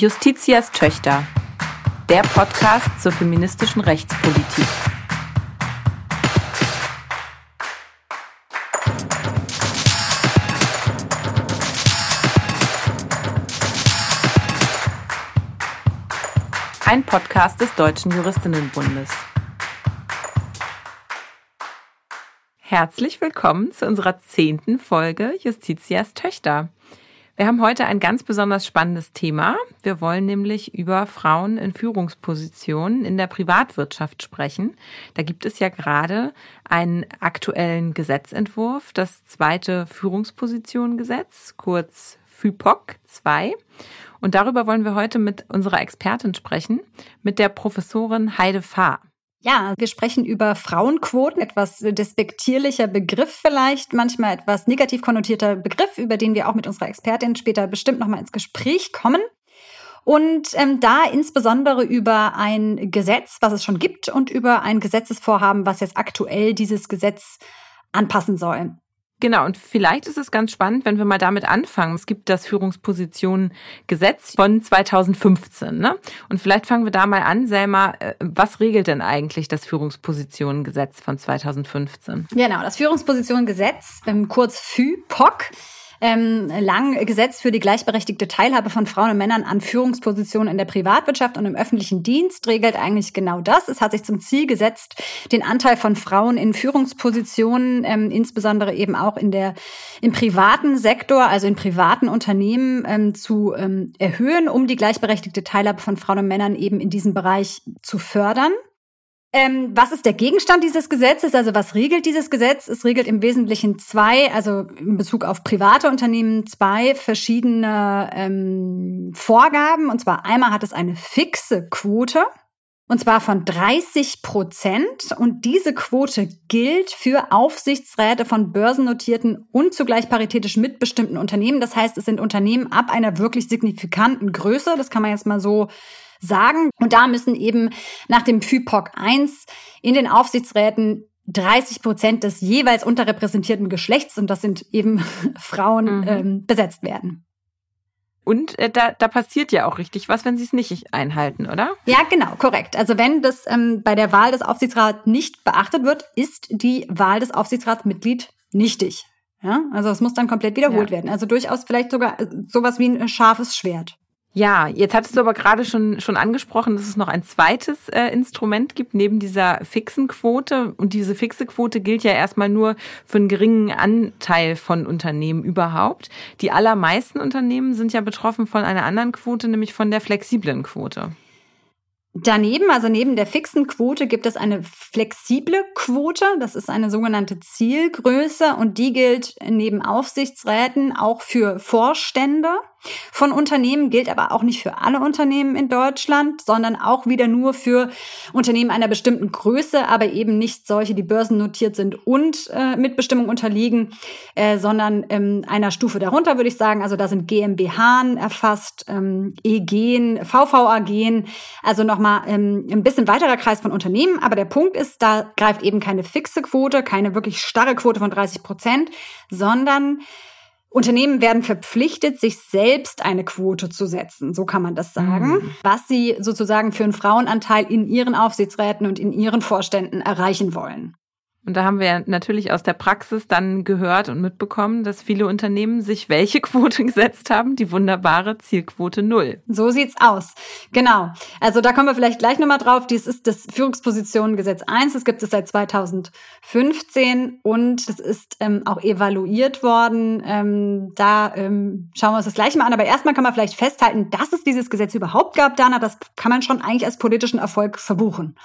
Justitias Töchter. Der Podcast zur feministischen Rechtspolitik. Ein Podcast des Deutschen Juristinnenbundes. Herzlich willkommen zu unserer zehnten Folge Justitias Töchter. Wir haben heute ein ganz besonders spannendes Thema. Wir wollen nämlich über Frauen in Führungspositionen in der Privatwirtschaft sprechen. Da gibt es ja gerade einen aktuellen Gesetzentwurf, das zweite Führungspositionengesetz, kurz FÜPOC 2. Und darüber wollen wir heute mit unserer Expertin sprechen, mit der Professorin Heide Fahr. Ja, wir sprechen über Frauenquoten, etwas despektierlicher Begriff vielleicht, manchmal etwas negativ konnotierter Begriff, über den wir auch mit unserer Expertin später bestimmt nochmal ins Gespräch kommen. Und ähm, da insbesondere über ein Gesetz, was es schon gibt, und über ein Gesetzesvorhaben, was jetzt aktuell dieses Gesetz anpassen soll. Genau, und vielleicht ist es ganz spannend, wenn wir mal damit anfangen. Es gibt das Führungspositionengesetz von 2015. Ne? Und vielleicht fangen wir da mal an, Selma. Äh, was regelt denn eigentlich das Führungspositionengesetz von 2015? Genau, das Führungspositionengesetz, ähm, kurz FÜPOC, ähm, lang gesetzt für die gleichberechtigte Teilhabe von Frauen und Männern an Führungspositionen in der Privatwirtschaft und im öffentlichen Dienst regelt eigentlich genau das. Es hat sich zum Ziel gesetzt, den Anteil von Frauen in Führungspositionen, ähm, insbesondere eben auch in der im privaten Sektor, also in privaten Unternehmen, ähm, zu ähm, erhöhen, um die gleichberechtigte Teilhabe von Frauen und Männern eben in diesem Bereich zu fördern. Ähm, was ist der Gegenstand dieses Gesetzes? Also was regelt dieses Gesetz? Es regelt im Wesentlichen zwei, also in Bezug auf private Unternehmen, zwei verschiedene ähm, Vorgaben. Und zwar einmal hat es eine fixe Quote. Und zwar von 30 Prozent. Und diese Quote gilt für Aufsichtsräte von börsennotierten und zugleich paritätisch mitbestimmten Unternehmen. Das heißt, es sind Unternehmen ab einer wirklich signifikanten Größe. Das kann man jetzt mal so sagen. Und da müssen eben nach dem FIPOC 1 in den Aufsichtsräten 30 Prozent des jeweils unterrepräsentierten Geschlechts, und das sind eben Frauen, mhm. ähm, besetzt werden. Und äh, da, da passiert ja auch richtig was, wenn sie es nicht einhalten, oder? Ja, genau, korrekt. Also wenn das ähm, bei der Wahl des Aufsichtsrats nicht beachtet wird, ist die Wahl des Aufsichtsratsmitglied nichtig. Ja, also es muss dann komplett wiederholt ja. werden. Also durchaus vielleicht sogar äh, sowas wie ein scharfes Schwert. Ja, jetzt hattest du aber gerade schon, schon angesprochen, dass es noch ein zweites äh, Instrument gibt neben dieser fixen Quote. Und diese fixe Quote gilt ja erstmal nur für einen geringen Anteil von Unternehmen überhaupt. Die allermeisten Unternehmen sind ja betroffen von einer anderen Quote, nämlich von der flexiblen Quote. Daneben, also neben der fixen Quote, gibt es eine flexible Quote. Das ist eine sogenannte Zielgröße und die gilt neben Aufsichtsräten auch für Vorstände von Unternehmen, gilt aber auch nicht für alle Unternehmen in Deutschland, sondern auch wieder nur für Unternehmen einer bestimmten Größe, aber eben nicht solche, die börsennotiert sind und äh, Mitbestimmung unterliegen, äh, sondern ähm, einer Stufe darunter, würde ich sagen. Also da sind GmbH erfasst, ähm, EG, VVAG, also nochmal ähm, ein bisschen weiterer Kreis von Unternehmen. Aber der Punkt ist, da greift eben keine fixe Quote, keine wirklich starre Quote von 30 Prozent, sondern Unternehmen werden verpflichtet, sich selbst eine Quote zu setzen, so kann man das sagen, mhm. was sie sozusagen für einen Frauenanteil in ihren Aufsichtsräten und in ihren Vorständen erreichen wollen. Und da haben wir natürlich aus der Praxis dann gehört und mitbekommen, dass viele Unternehmen sich welche Quote gesetzt haben? Die wunderbare Zielquote Null. So sieht's aus. Genau. Also da kommen wir vielleicht gleich nochmal drauf. Dies ist das Führungspositionengesetz 1. Das gibt es seit 2015 und es ist ähm, auch evaluiert worden. Ähm, da ähm, schauen wir uns das gleich mal an. Aber erstmal kann man vielleicht festhalten, dass es dieses Gesetz überhaupt gab, Dana. Das kann man schon eigentlich als politischen Erfolg verbuchen.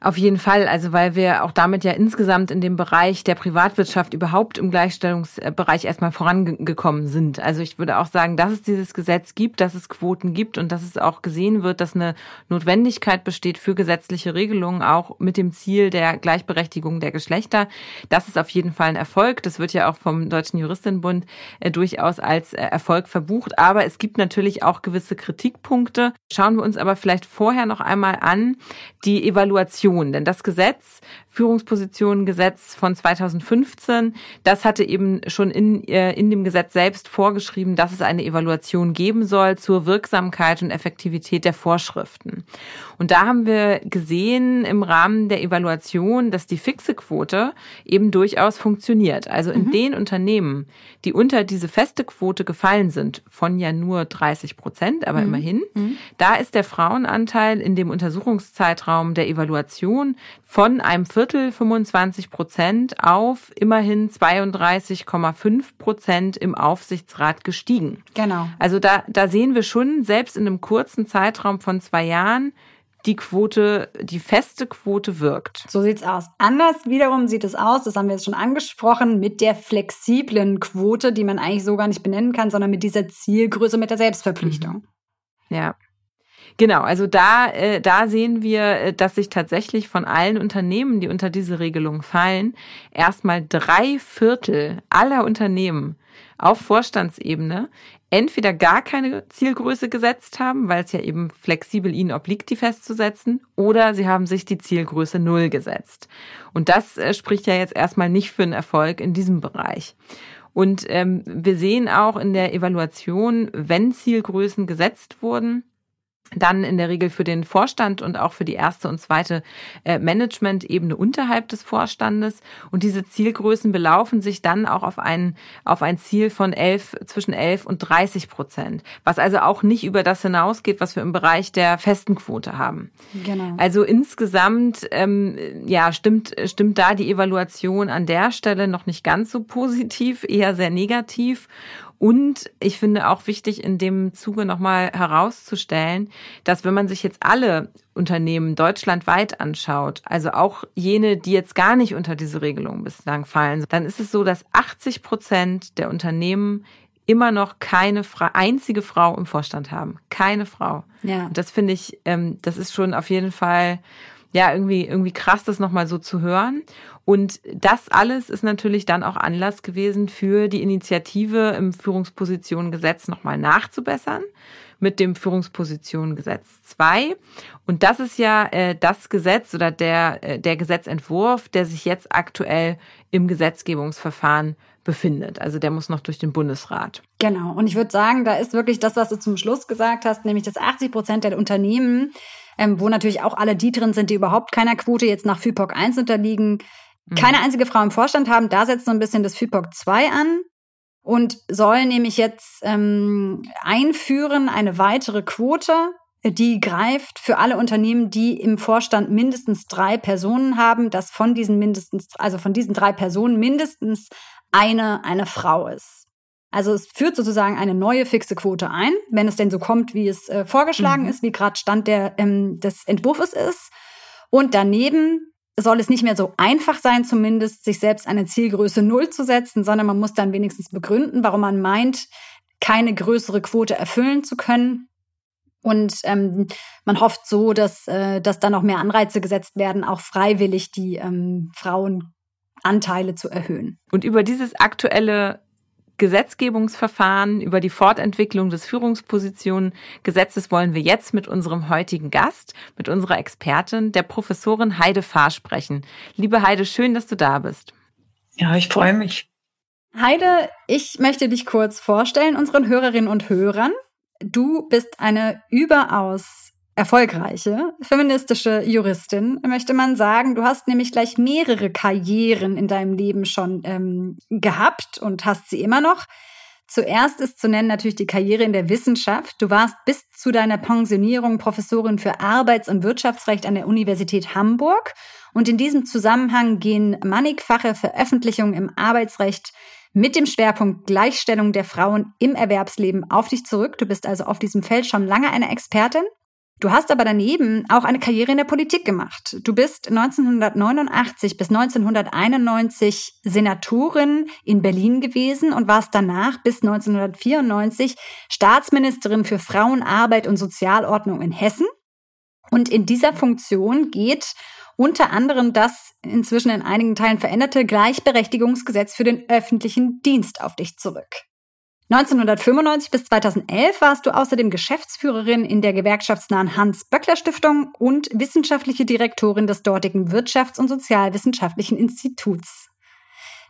Auf jeden Fall, also weil wir auch damit ja insgesamt in dem Bereich der Privatwirtschaft überhaupt im Gleichstellungsbereich erstmal vorangekommen sind. Also ich würde auch sagen, dass es dieses Gesetz gibt, dass es Quoten gibt und dass es auch gesehen wird, dass eine Notwendigkeit besteht für gesetzliche Regelungen, auch mit dem Ziel der Gleichberechtigung der Geschlechter. Das ist auf jeden Fall ein Erfolg. Das wird ja auch vom Deutschen Juristinnenbund äh, durchaus als äh, Erfolg verbucht. Aber es gibt natürlich auch gewisse Kritikpunkte. Schauen wir uns aber vielleicht vorher noch einmal an die Evaluation Sanktionen. Denn das Gesetz Führungspositionengesetz von 2015, das hatte eben schon in, äh, in dem Gesetz selbst vorgeschrieben, dass es eine Evaluation geben soll zur Wirksamkeit und Effektivität der Vorschriften. Und da haben wir gesehen im Rahmen der Evaluation, dass die fixe Quote eben durchaus funktioniert. Also in mhm. den Unternehmen, die unter diese feste Quote gefallen sind, von ja nur 30 Prozent, aber mhm. immerhin, mhm. da ist der Frauenanteil in dem Untersuchungszeitraum der Evaluation von einem Viertel 25 Prozent auf immerhin 32,5 Prozent im Aufsichtsrat gestiegen. Genau. Also da, da sehen wir schon, selbst in einem kurzen Zeitraum von zwei Jahren, die Quote, die feste Quote wirkt. So sieht's aus. Anders wiederum sieht es aus, das haben wir jetzt schon angesprochen, mit der flexiblen Quote, die man eigentlich so gar nicht benennen kann, sondern mit dieser Zielgröße, mit der Selbstverpflichtung. Mhm. Ja. Genau, also da, äh, da sehen wir, äh, dass sich tatsächlich von allen Unternehmen, die unter diese Regelung fallen, erstmal drei Viertel aller Unternehmen auf Vorstandsebene entweder gar keine Zielgröße gesetzt haben, weil es ja eben flexibel ihnen obliegt, die festzusetzen, oder sie haben sich die Zielgröße Null gesetzt. Und das äh, spricht ja jetzt erstmal nicht für einen Erfolg in diesem Bereich. Und ähm, wir sehen auch in der Evaluation, wenn Zielgrößen gesetzt wurden, dann in der Regel für den Vorstand und auch für die erste und zweite äh, Management-Ebene unterhalb des Vorstandes. Und diese Zielgrößen belaufen sich dann auch auf ein, auf ein Ziel von elf, zwischen 11 und 30 Prozent, was also auch nicht über das hinausgeht, was wir im Bereich der festen Quote haben. Genau. Also insgesamt, ähm, ja, stimmt, stimmt da die Evaluation an der Stelle noch nicht ganz so positiv, eher sehr negativ. Und ich finde auch wichtig, in dem Zuge nochmal herauszustellen, dass wenn man sich jetzt alle Unternehmen deutschlandweit anschaut, also auch jene, die jetzt gar nicht unter diese Regelung bislang fallen, dann ist es so, dass 80 Prozent der Unternehmen immer noch keine Fra einzige Frau im Vorstand haben. Keine Frau. Ja. Und das finde ich, ähm, das ist schon auf jeden Fall ja irgendwie irgendwie krass, das nochmal so zu hören. Und das alles ist natürlich dann auch Anlass gewesen für die Initiative im Führungspositionengesetz nochmal nachzubessern mit dem Führungspositionengesetz 2. Und das ist ja äh, das Gesetz oder der, äh, der Gesetzentwurf, der sich jetzt aktuell im Gesetzgebungsverfahren befindet. Also der muss noch durch den Bundesrat. Genau. Und ich würde sagen, da ist wirklich das, was du zum Schluss gesagt hast, nämlich dass 80 Prozent der Unternehmen, ähm, wo natürlich auch alle die drin sind, die überhaupt keiner Quote jetzt nach FIPOC 1 unterliegen. Keine einzige Frau im Vorstand haben. Da setzt so ein bisschen das FIPOC 2 an und soll nämlich jetzt ähm, einführen eine weitere Quote, die greift für alle Unternehmen, die im Vorstand mindestens drei Personen haben, dass von diesen mindestens, also von diesen drei Personen mindestens eine eine Frau ist. Also es führt sozusagen eine neue fixe Quote ein, wenn es denn so kommt, wie es äh, vorgeschlagen mhm. ist, wie gerade Stand der, ähm, des Entwurfs ist. Und daneben soll es nicht mehr so einfach sein, zumindest sich selbst eine Zielgröße Null zu setzen, sondern man muss dann wenigstens begründen, warum man meint, keine größere Quote erfüllen zu können. Und ähm, man hofft so, dass, äh, dass dann noch mehr Anreize gesetzt werden, auch freiwillig die ähm, Frauenanteile zu erhöhen. Und über dieses aktuelle Gesetzgebungsverfahren über die Fortentwicklung des Führungspositionengesetzes wollen wir jetzt mit unserem heutigen Gast, mit unserer Expertin, der Professorin Heide Fahr sprechen. Liebe Heide, schön, dass du da bist. Ja, ich freue mich. Heide, ich möchte dich kurz vorstellen, unseren Hörerinnen und Hörern. Du bist eine überaus erfolgreiche feministische Juristin, möchte man sagen. Du hast nämlich gleich mehrere Karrieren in deinem Leben schon ähm, gehabt und hast sie immer noch. Zuerst ist zu nennen natürlich die Karriere in der Wissenschaft. Du warst bis zu deiner Pensionierung Professorin für Arbeits- und Wirtschaftsrecht an der Universität Hamburg. Und in diesem Zusammenhang gehen mannigfache Veröffentlichungen im Arbeitsrecht mit dem Schwerpunkt Gleichstellung der Frauen im Erwerbsleben auf dich zurück. Du bist also auf diesem Feld schon lange eine Expertin. Du hast aber daneben auch eine Karriere in der Politik gemacht. Du bist 1989 bis 1991 Senatorin in Berlin gewesen und warst danach bis 1994 Staatsministerin für Frauen, Arbeit und Sozialordnung in Hessen. Und in dieser Funktion geht unter anderem das inzwischen in einigen Teilen veränderte Gleichberechtigungsgesetz für den öffentlichen Dienst auf dich zurück. 1995 bis 2011 warst du außerdem Geschäftsführerin in der gewerkschaftsnahen Hans-Böckler-Stiftung und wissenschaftliche Direktorin des dortigen Wirtschafts- und Sozialwissenschaftlichen Instituts.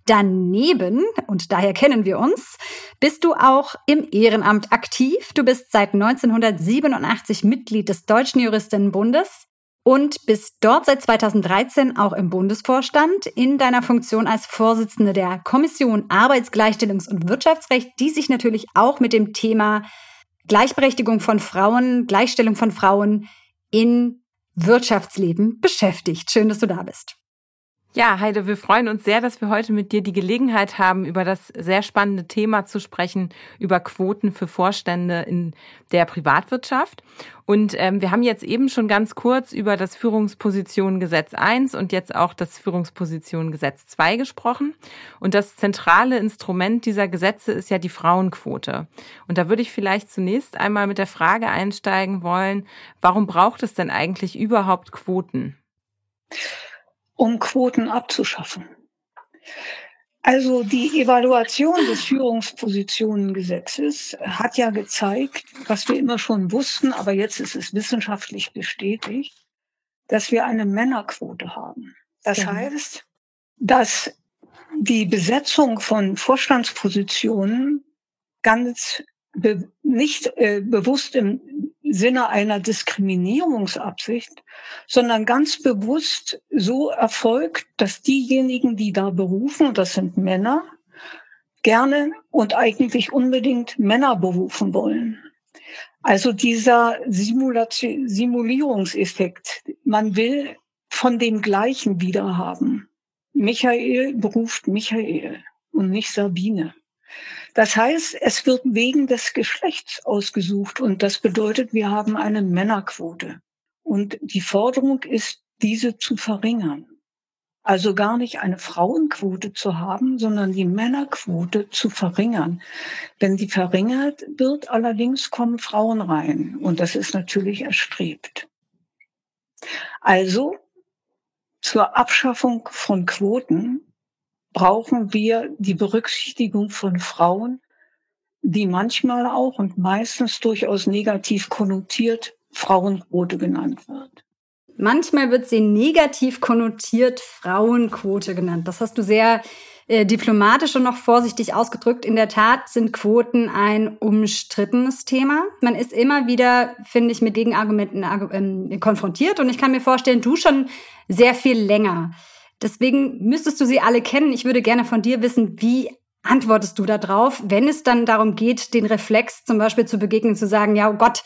Daneben, und daher kennen wir uns, bist du auch im Ehrenamt aktiv. Du bist seit 1987 Mitglied des Deutschen Juristinnenbundes und bist dort seit 2013 auch im Bundesvorstand in deiner Funktion als Vorsitzende der Kommission Arbeitsgleichstellungs- und Wirtschaftsrecht, die sich natürlich auch mit dem Thema Gleichberechtigung von Frauen, Gleichstellung von Frauen in Wirtschaftsleben beschäftigt. Schön, dass du da bist. Ja, Heide, wir freuen uns sehr, dass wir heute mit dir die Gelegenheit haben, über das sehr spannende Thema zu sprechen, über Quoten für Vorstände in der Privatwirtschaft. Und ähm, wir haben jetzt eben schon ganz kurz über das Führungspositionengesetz 1 und jetzt auch das Führungspositionengesetz 2 gesprochen. Und das zentrale Instrument dieser Gesetze ist ja die Frauenquote. Und da würde ich vielleicht zunächst einmal mit der Frage einsteigen wollen, warum braucht es denn eigentlich überhaupt Quoten? Um Quoten abzuschaffen. Also die Evaluation des Führungspositionengesetzes hat ja gezeigt, was wir immer schon wussten, aber jetzt ist es wissenschaftlich bestätigt, dass wir eine Männerquote haben. Das ja. heißt, dass die Besetzung von Vorstandspositionen ganz be nicht äh, bewusst im Sinne einer Diskriminierungsabsicht, sondern ganz bewusst so erfolgt, dass diejenigen, die da berufen, das sind Männer, gerne und eigentlich unbedingt Männer berufen wollen. Also dieser Simulation, Simulierungseffekt. Man will von dem Gleichen wiederhaben. Michael beruft Michael und nicht Sabine. Das heißt, es wird wegen des Geschlechts ausgesucht und das bedeutet, wir haben eine Männerquote. Und die Forderung ist, diese zu verringern. Also gar nicht eine Frauenquote zu haben, sondern die Männerquote zu verringern. Wenn die verringert wird, allerdings kommen Frauen rein. Und das ist natürlich erstrebt. Also zur Abschaffung von Quoten brauchen wir die Berücksichtigung von Frauen, die manchmal auch und meistens durchaus negativ konnotiert Frauenquote genannt wird. Manchmal wird sie negativ konnotiert Frauenquote genannt. Das hast du sehr äh, diplomatisch und noch vorsichtig ausgedrückt. In der Tat sind Quoten ein umstrittenes Thema. Man ist immer wieder, finde ich, mit Gegenargumenten äh, konfrontiert und ich kann mir vorstellen, du schon sehr viel länger. Deswegen müsstest du sie alle kennen. Ich würde gerne von dir wissen, wie antwortest du da drauf, wenn es dann darum geht, den Reflex zum Beispiel zu begegnen, zu sagen, ja, oh Gott,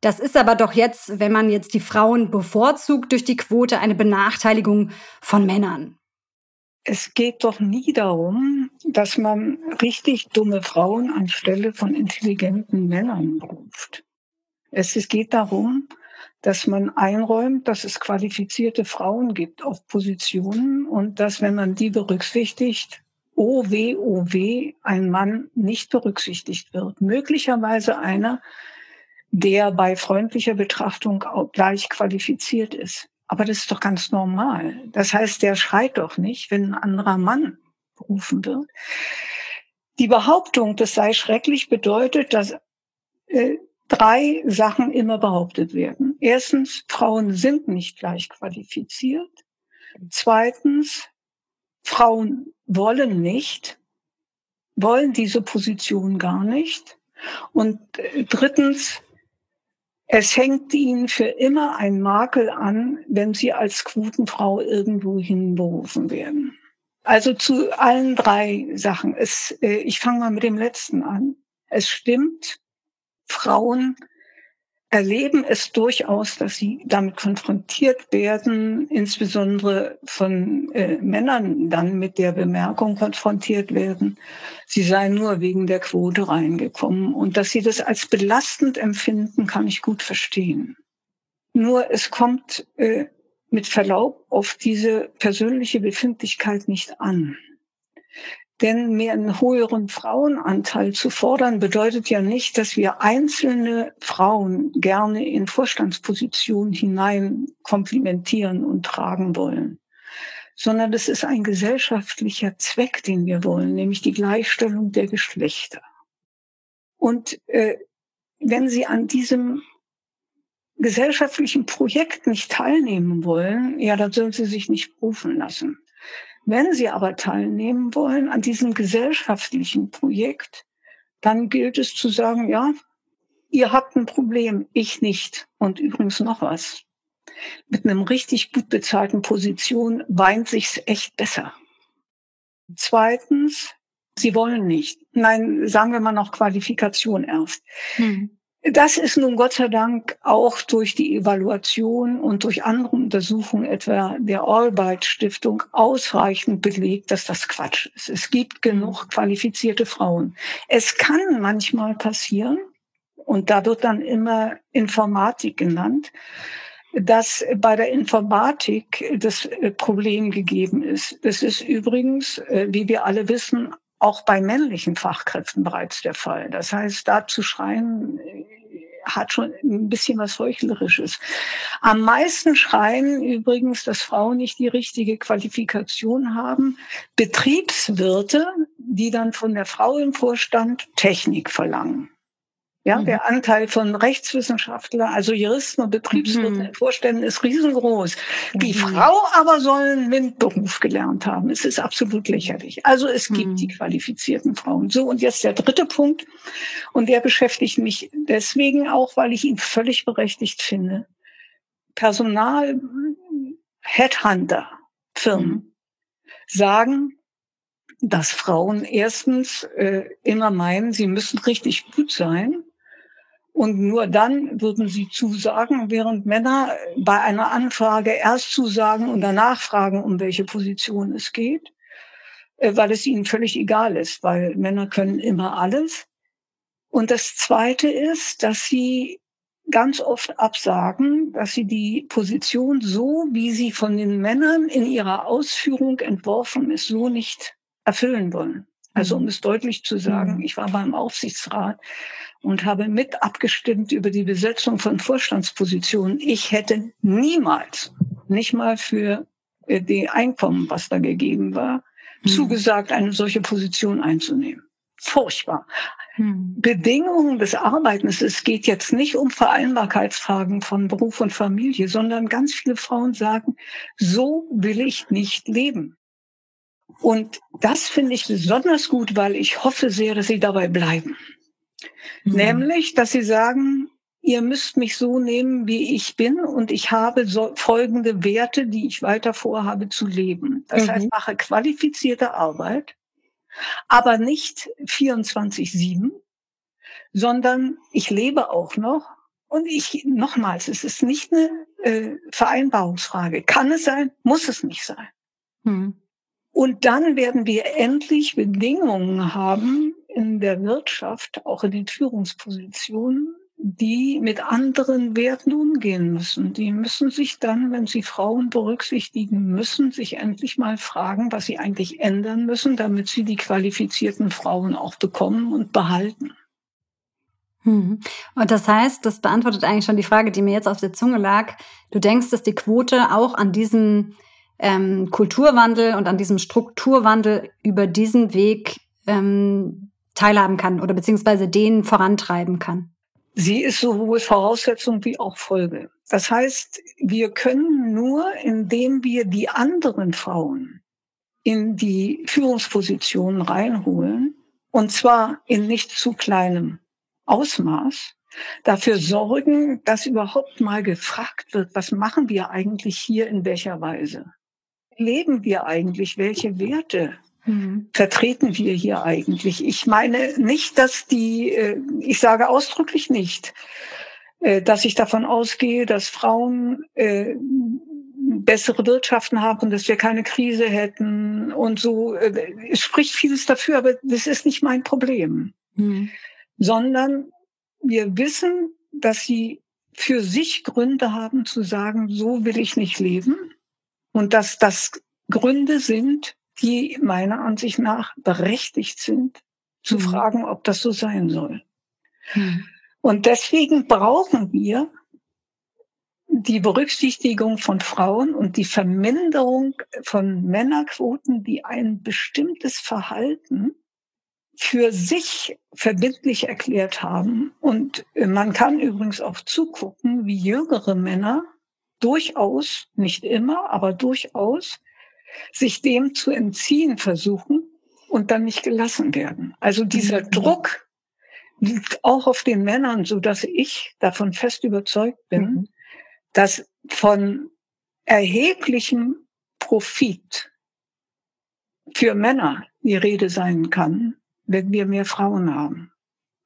das ist aber doch jetzt, wenn man jetzt die Frauen bevorzugt durch die Quote, eine Benachteiligung von Männern. Es geht doch nie darum, dass man richtig dumme Frauen anstelle von intelligenten Männern ruft. Es geht darum, dass man einräumt, dass es qualifizierte Frauen gibt auf Positionen und dass, wenn man die berücksichtigt, oh weh, ein Mann nicht berücksichtigt wird. Möglicherweise einer, der bei freundlicher Betrachtung auch gleich qualifiziert ist. Aber das ist doch ganz normal. Das heißt, der schreit doch nicht, wenn ein anderer Mann berufen wird. Die Behauptung, das sei schrecklich, bedeutet, dass äh, drei Sachen immer behauptet werden. Erstens, Frauen sind nicht gleich qualifiziert. Zweitens, Frauen wollen nicht, wollen diese Position gar nicht. Und äh, drittens, es hängt ihnen für immer ein Makel an, wenn sie als Quotenfrau irgendwo hinberufen werden. Also zu allen drei Sachen. Es, äh, ich fange mal mit dem letzten an. Es stimmt, Frauen erleben es durchaus, dass sie damit konfrontiert werden, insbesondere von äh, Männern dann mit der Bemerkung konfrontiert werden, sie seien nur wegen der Quote reingekommen. Und dass sie das als belastend empfinden, kann ich gut verstehen. Nur es kommt äh, mit Verlaub auf diese persönliche Befindlichkeit nicht an. Denn mehr einen höheren Frauenanteil zu fordern, bedeutet ja nicht, dass wir einzelne Frauen gerne in Vorstandspositionen hinein komplimentieren und tragen wollen, sondern das ist ein gesellschaftlicher Zweck, den wir wollen, nämlich die Gleichstellung der Geschlechter. Und äh, wenn sie an diesem gesellschaftlichen Projekt nicht teilnehmen wollen, ja, dann sollen sie sich nicht berufen lassen. Wenn sie aber teilnehmen wollen an diesem gesellschaftlichen Projekt, dann gilt es zu sagen, ja, ihr habt ein Problem, ich nicht. Und übrigens noch was. Mit einem richtig gut bezahlten Position weint sich's echt besser. Zweitens, sie wollen nicht. Nein, sagen wir mal noch Qualifikation erst. Hm. Das ist nun Gott sei Dank auch durch die Evaluation und durch andere Untersuchungen, etwa der Albright Stiftung, ausreichend belegt, dass das Quatsch ist. Es gibt genug qualifizierte Frauen. Es kann manchmal passieren, und da wird dann immer Informatik genannt, dass bei der Informatik das äh, Problem gegeben ist. Das ist übrigens, äh, wie wir alle wissen, auch bei männlichen Fachkräften bereits der Fall. Das heißt, da zu schreien, äh, hat schon ein bisschen was Heuchlerisches. Am meisten schreien übrigens, dass Frauen nicht die richtige Qualifikation haben. Betriebswirte, die dann von der Frau im Vorstand Technik verlangen. Ja, mhm. der Anteil von Rechtswissenschaftler, also Juristen und Betriebswirten mhm. in Vorständen ist riesengroß. Die mhm. Frau aber soll einen MINT-Beruf gelernt haben. Es ist absolut lächerlich. Also es gibt mhm. die qualifizierten Frauen. So, und jetzt der dritte Punkt. Und der beschäftigt mich deswegen auch, weil ich ihn völlig berechtigt finde. Personal, Headhunter, Firmen mhm. sagen, dass Frauen erstens äh, immer meinen, sie müssen richtig gut sein und nur dann würden sie zusagen, während Männer bei einer Anfrage erst zusagen und danach fragen, um welche Position es geht, äh, weil es ihnen völlig egal ist, weil Männer können immer alles. Und das Zweite ist, dass sie ganz oft absagen, dass sie die Position so, wie sie von den Männern in ihrer Ausführung entworfen ist, so nicht erfüllen wollen. Also um mhm. es deutlich zu sagen, mhm. ich war beim Aufsichtsrat und habe mit abgestimmt über die Besetzung von Vorstandspositionen. Ich hätte niemals, nicht mal für äh, die Einkommen, was da gegeben war, mhm. zugesagt, eine solche Position einzunehmen. Furchtbar. Mhm. Bedingungen des Arbeitens. Es geht jetzt nicht um Vereinbarkeitsfragen von Beruf und Familie, sondern ganz viele Frauen sagen, so will ich nicht leben. Und das finde ich besonders gut, weil ich hoffe sehr, dass sie dabei bleiben. Mhm. Nämlich, dass sie sagen, ihr müsst mich so nehmen, wie ich bin und ich habe so folgende Werte, die ich weiter vorhabe zu leben. Das mhm. heißt, mache qualifizierte Arbeit, aber nicht 24-7, sondern ich lebe auch noch und ich, nochmals, es ist nicht eine äh, Vereinbarungsfrage. Kann es sein? Muss es nicht sein. Mhm. Und dann werden wir endlich Bedingungen haben in der Wirtschaft, auch in den Führungspositionen, die mit anderen Werten umgehen müssen. Die müssen sich dann, wenn sie Frauen berücksichtigen müssen, sich endlich mal fragen, was sie eigentlich ändern müssen, damit sie die qualifizierten Frauen auch bekommen und behalten. Hm. Und das heißt, das beantwortet eigentlich schon die Frage, die mir jetzt auf der Zunge lag. Du denkst, dass die Quote auch an diesem ähm, Kulturwandel und an diesem Strukturwandel über diesen Weg ähm, teilhaben kann oder beziehungsweise den vorantreiben kann? Sie ist sowohl Voraussetzung wie auch Folge. Das heißt, wir können nur, indem wir die anderen Frauen in die Führungspositionen reinholen, und zwar in nicht zu kleinem Ausmaß, dafür sorgen, dass überhaupt mal gefragt wird, was machen wir eigentlich hier in welcher Weise? leben wir eigentlich? Welche Werte mhm. vertreten wir hier eigentlich? Ich meine nicht, dass die, äh, ich sage ausdrücklich nicht, äh, dass ich davon ausgehe, dass Frauen äh, bessere Wirtschaften haben und dass wir keine Krise hätten und so. Es spricht vieles dafür, aber das ist nicht mein Problem. Mhm. Sondern wir wissen, dass sie für sich Gründe haben zu sagen, so will ich nicht leben. Und dass das Gründe sind, die meiner Ansicht nach berechtigt sind, zu mhm. fragen, ob das so sein soll. Mhm. Und deswegen brauchen wir die Berücksichtigung von Frauen und die Verminderung von Männerquoten, die ein bestimmtes Verhalten für sich verbindlich erklärt haben. Und man kann übrigens auch zugucken, wie jüngere Männer durchaus, nicht immer, aber durchaus, sich dem zu entziehen versuchen und dann nicht gelassen werden. Also dieser mhm. Druck liegt auch auf den Männern, so dass ich davon fest überzeugt bin, mhm. dass von erheblichem Profit für Männer die Rede sein kann, wenn wir mehr Frauen haben.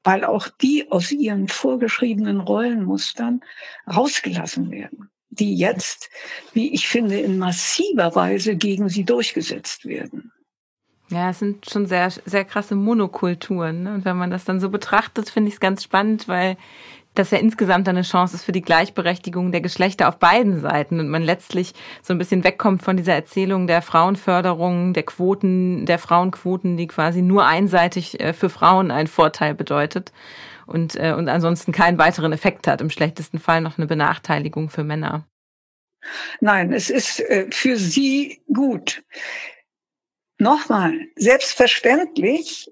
Weil auch die aus ihren vorgeschriebenen Rollenmustern rausgelassen werden, die jetzt, wie ich finde, in massiver Weise gegen sie durchgesetzt werden. Ja, es sind schon sehr, sehr krasse Monokulturen. Ne? Und wenn man das dann so betrachtet, finde ich es ganz spannend, weil das ja insgesamt eine Chance ist für die Gleichberechtigung der Geschlechter auf beiden Seiten und man letztlich so ein bisschen wegkommt von dieser Erzählung der Frauenförderung, der Quoten, der Frauenquoten, die quasi nur einseitig äh, für Frauen einen Vorteil bedeutet und, äh, und ansonsten keinen weiteren Effekt hat, im schlechtesten Fall noch eine Benachteiligung für Männer. Nein, es ist äh, für sie gut. Nochmal, selbstverständlich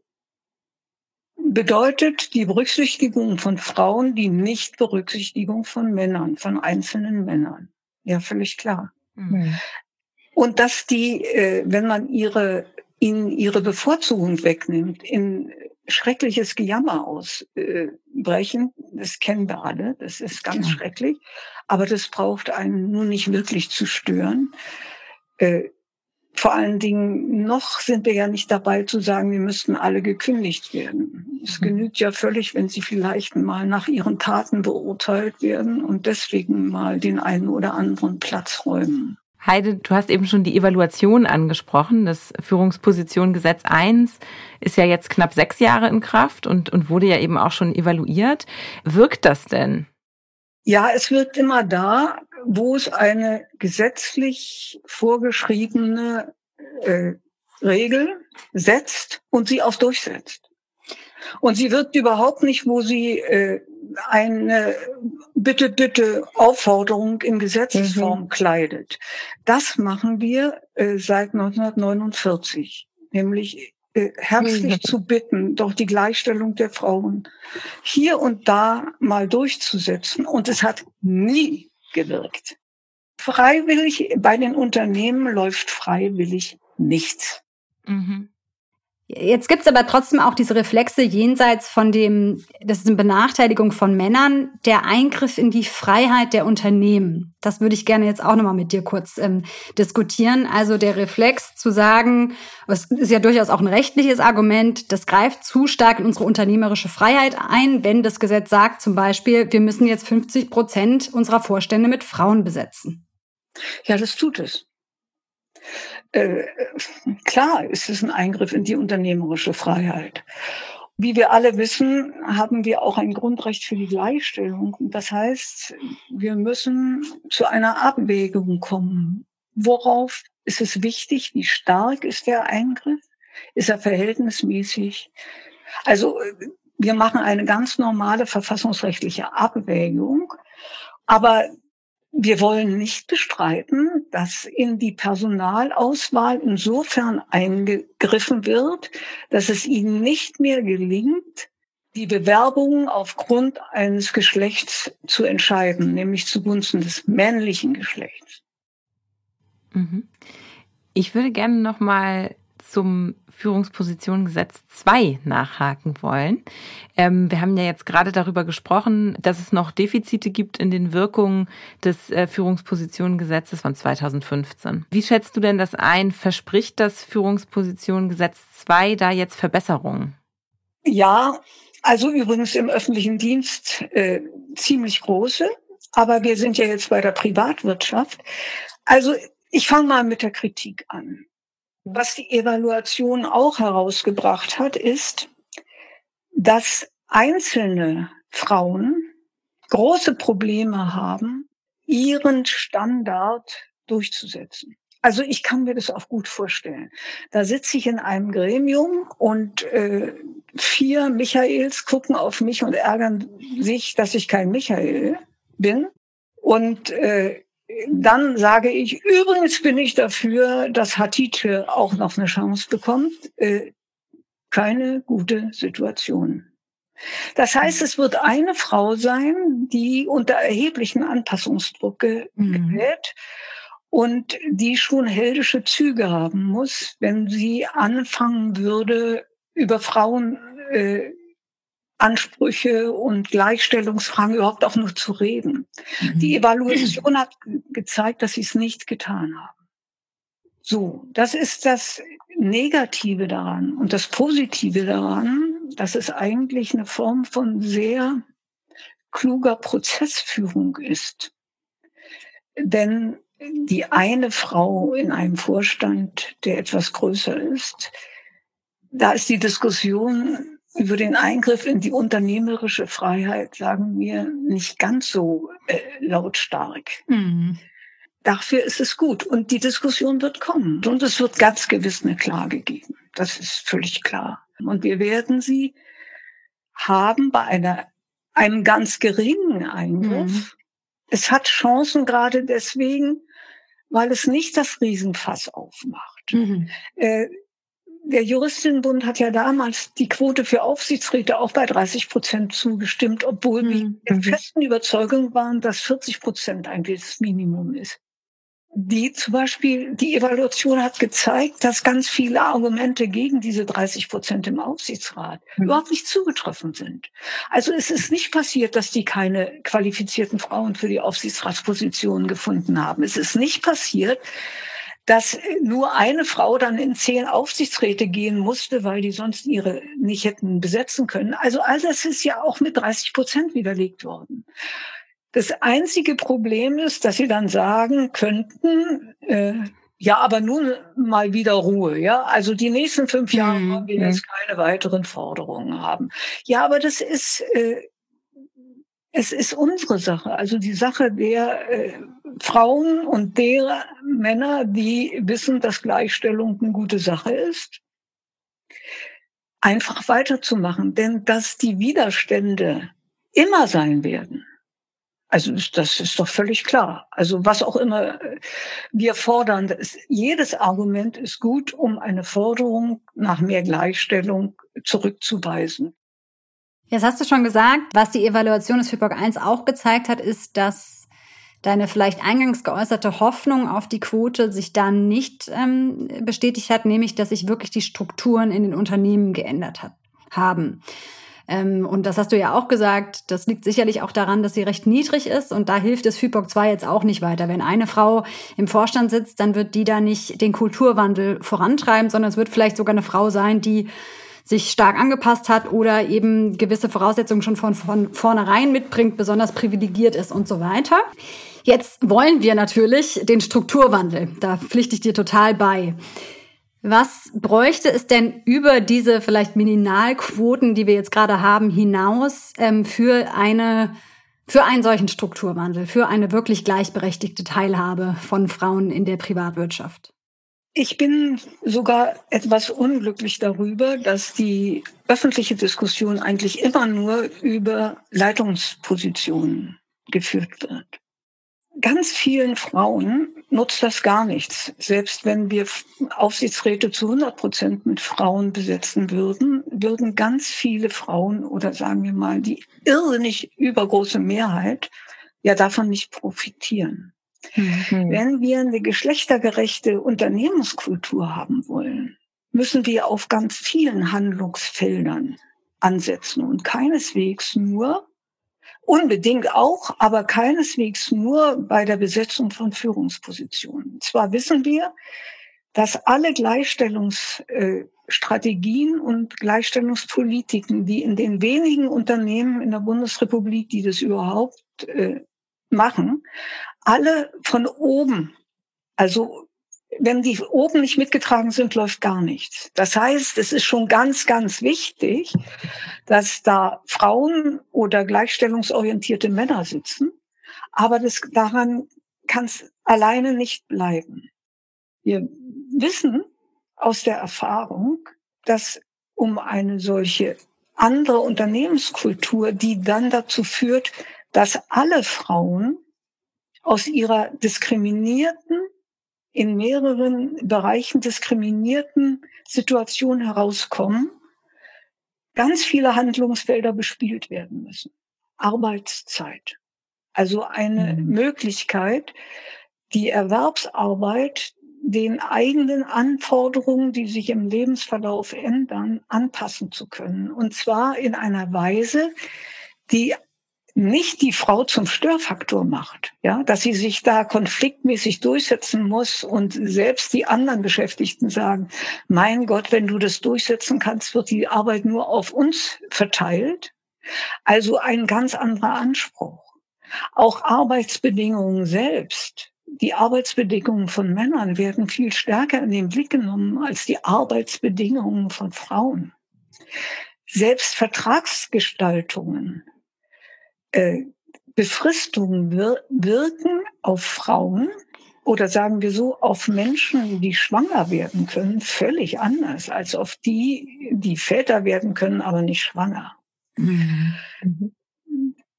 bedeutet die Berücksichtigung von Frauen die Nichtberücksichtigung von Männern, von einzelnen Männern. Ja, völlig klar. Mhm. Und dass die, äh, wenn man ihre, ihnen ihre Bevorzugung wegnimmt, in schreckliches Gejammer ausbrechen, das kennen wir alle, das ist ganz ja. schrecklich, aber das braucht einen nun nicht wirklich zu stören. Äh, vor allen Dingen noch sind wir ja nicht dabei zu sagen, wir müssten alle gekündigt werden. Es mhm. genügt ja völlig, wenn sie vielleicht mal nach ihren Taten beurteilt werden und deswegen mal den einen oder anderen Platz räumen. Heide, du hast eben schon die Evaluation angesprochen. Das Führungspositionengesetz 1 ist ja jetzt knapp sechs Jahre in Kraft und, und wurde ja eben auch schon evaluiert. Wirkt das denn? Ja, es wirkt immer da, wo es eine gesetzlich vorgeschriebene äh, Regel setzt und sie auch durchsetzt. Und sie wirkt überhaupt nicht, wo sie äh, eine bitte, bitte Aufforderung in Gesetzesform mhm. kleidet. Das machen wir äh, seit 1949, nämlich äh, herzlich mhm. zu bitten, doch die Gleichstellung der Frauen hier und da mal durchzusetzen. Und es hat nie gewirkt. Freiwillig, bei den Unternehmen läuft freiwillig nichts. Mhm. Jetzt gibt's aber trotzdem auch diese Reflexe jenseits von dem, das ist eine Benachteiligung von Männern, der Eingriff in die Freiheit der Unternehmen. Das würde ich gerne jetzt auch nochmal mit dir kurz ähm, diskutieren. Also der Reflex zu sagen, es ist ja durchaus auch ein rechtliches Argument, das greift zu stark in unsere unternehmerische Freiheit ein, wenn das Gesetz sagt zum Beispiel, wir müssen jetzt 50 Prozent unserer Vorstände mit Frauen besetzen. Ja, das tut es. Äh, klar ist es ein Eingriff in die unternehmerische Freiheit. Wie wir alle wissen, haben wir auch ein Grundrecht für die Gleichstellung. Das heißt, wir müssen zu einer Abwägung kommen. Worauf ist es wichtig? Wie stark ist der Eingriff? Ist er verhältnismäßig? Also wir machen eine ganz normale verfassungsrechtliche Abwägung. Aber wir wollen nicht bestreiten, dass in die Personalauswahl insofern eingegriffen wird, dass es ihnen nicht mehr gelingt, die Bewerbungen aufgrund eines Geschlechts zu entscheiden, nämlich zugunsten des männlichen Geschlechts. Mhm. Ich würde gerne noch mal zum Führungspositionengesetz 2 nachhaken wollen. Ähm, wir haben ja jetzt gerade darüber gesprochen, dass es noch Defizite gibt in den Wirkungen des äh, Führungspositionengesetzes von 2015. Wie schätzt du denn das ein? Verspricht das Führungspositionengesetz 2 da jetzt Verbesserungen? Ja, also übrigens im öffentlichen Dienst äh, ziemlich große, aber wir sind ja jetzt bei der Privatwirtschaft. Also ich fange mal mit der Kritik an. Was die Evaluation auch herausgebracht hat, ist, dass einzelne Frauen große Probleme haben, ihren Standard durchzusetzen. Also ich kann mir das auch gut vorstellen. Da sitze ich in einem Gremium und äh, vier Michaels gucken auf mich und ärgern sich, dass ich kein Michael bin. Und äh, dann sage ich, übrigens bin ich dafür, dass Hatice auch noch eine Chance bekommt. Äh, keine gute Situation. Das heißt, es wird eine Frau sein, die unter erheblichen Anpassungsdruck gerät mhm. und die schon heldische Züge haben muss, wenn sie anfangen würde, über Frauen äh, Ansprüche und Gleichstellungsfragen überhaupt auch nur zu reden. Mhm. Die Evaluation hat gezeigt, dass sie es nicht getan haben. So, das ist das Negative daran. Und das Positive daran, dass es eigentlich eine Form von sehr kluger Prozessführung ist. Denn die eine Frau in einem Vorstand, der etwas größer ist, da ist die Diskussion über den Eingriff in die unternehmerische Freiheit, sagen wir, nicht ganz so äh, lautstark. Mhm. Dafür ist es gut. Und die Diskussion wird kommen. Und es wird ganz gewiss eine Klage geben. Das ist völlig klar. Und wir werden sie haben bei einer, einem ganz geringen Eingriff. Mhm. Es hat Chancen gerade deswegen, weil es nicht das Riesenfass aufmacht. Mhm. Äh, der Juristinnenbund hat ja damals die Quote für Aufsichtsräte auch bei 30 Prozent zugestimmt, obwohl wir mhm. der festen Überzeugung waren, dass 40 Prozent eigentlich das Minimum ist die zum Beispiel, die Evaluation hat gezeigt, dass ganz viele Argumente gegen diese 30 Prozent im Aufsichtsrat mhm. überhaupt nicht zugetroffen sind. Also es ist nicht passiert, dass die keine qualifizierten Frauen für die Aufsichtsratspositionen gefunden haben. Es ist nicht passiert, dass nur eine Frau dann in zehn Aufsichtsräte gehen musste, weil die sonst ihre nicht hätten besetzen können. Also all das ist ja auch mit 30 Prozent widerlegt worden. Das einzige Problem ist, dass sie dann sagen könnten, äh, ja, aber nun mal wieder Ruhe, ja. Also die nächsten fünf Jahre mhm. wollen wir jetzt keine weiteren Forderungen haben. Ja, aber das ist, äh, es ist unsere Sache, also die Sache der äh, Frauen und der Männer, die wissen, dass Gleichstellung eine gute Sache ist, einfach weiterzumachen, denn dass die Widerstände immer sein werden, also das ist doch völlig klar. Also was auch immer wir fordern, ist, jedes Argument ist gut, um eine Forderung nach mehr Gleichstellung zurückzuweisen. Jetzt hast du schon gesagt, was die Evaluation des FIPOC 1 auch gezeigt hat, ist, dass deine vielleicht eingangs geäußerte Hoffnung auf die Quote sich dann nicht ähm, bestätigt hat, nämlich dass sich wirklich die Strukturen in den Unternehmen geändert hat, haben. Ähm, und das hast du ja auch gesagt, das liegt sicherlich auch daran, dass sie recht niedrig ist und da hilft das FIPOC 2 jetzt auch nicht weiter. Wenn eine Frau im Vorstand sitzt, dann wird die da nicht den Kulturwandel vorantreiben, sondern es wird vielleicht sogar eine Frau sein, die sich stark angepasst hat oder eben gewisse Voraussetzungen schon von, von vornherein mitbringt, besonders privilegiert ist und so weiter. Jetzt wollen wir natürlich den Strukturwandel. Da pflichte ich dir total bei. Was bräuchte es denn über diese vielleicht Minimalquoten, die wir jetzt gerade haben, hinaus ähm, für eine für einen solchen Strukturwandel, für eine wirklich gleichberechtigte Teilhabe von Frauen in der Privatwirtschaft? Ich bin sogar etwas unglücklich darüber, dass die öffentliche Diskussion eigentlich immer nur über Leitungspositionen geführt wird ganz vielen Frauen nutzt das gar nichts. Selbst wenn wir Aufsichtsräte zu 100 Prozent mit Frauen besetzen würden, würden ganz viele Frauen oder sagen wir mal die irrsinnig übergroße Mehrheit ja davon nicht profitieren. Mhm. Wenn wir eine geschlechtergerechte Unternehmenskultur haben wollen, müssen wir auf ganz vielen Handlungsfeldern ansetzen und keineswegs nur Unbedingt auch, aber keineswegs nur bei der Besetzung von Führungspositionen. Zwar wissen wir, dass alle Gleichstellungsstrategien und Gleichstellungspolitiken, die in den wenigen Unternehmen in der Bundesrepublik, die das überhaupt äh, machen, alle von oben, also wenn die oben nicht mitgetragen sind, läuft gar nichts. Das heißt, es ist schon ganz, ganz wichtig, dass da Frauen oder gleichstellungsorientierte Männer sitzen. Aber das, daran kann es alleine nicht bleiben. Wir wissen aus der Erfahrung, dass um eine solche andere Unternehmenskultur, die dann dazu führt, dass alle Frauen aus ihrer diskriminierten in mehreren Bereichen diskriminierten Situationen herauskommen, ganz viele Handlungsfelder bespielt werden müssen. Arbeitszeit. Also eine mhm. Möglichkeit, die Erwerbsarbeit den eigenen Anforderungen, die sich im Lebensverlauf ändern, anpassen zu können. Und zwar in einer Weise, die nicht die Frau zum Störfaktor macht, ja, dass sie sich da konfliktmäßig durchsetzen muss und selbst die anderen Beschäftigten sagen, mein Gott, wenn du das durchsetzen kannst, wird die Arbeit nur auf uns verteilt. Also ein ganz anderer Anspruch. Auch Arbeitsbedingungen selbst. Die Arbeitsbedingungen von Männern werden viel stärker in den Blick genommen als die Arbeitsbedingungen von Frauen. Selbst Vertragsgestaltungen äh, Befristungen wir wirken auf Frauen oder sagen wir so, auf Menschen, die schwanger werden können, völlig anders als auf die, die Väter werden können, aber nicht schwanger. Mhm.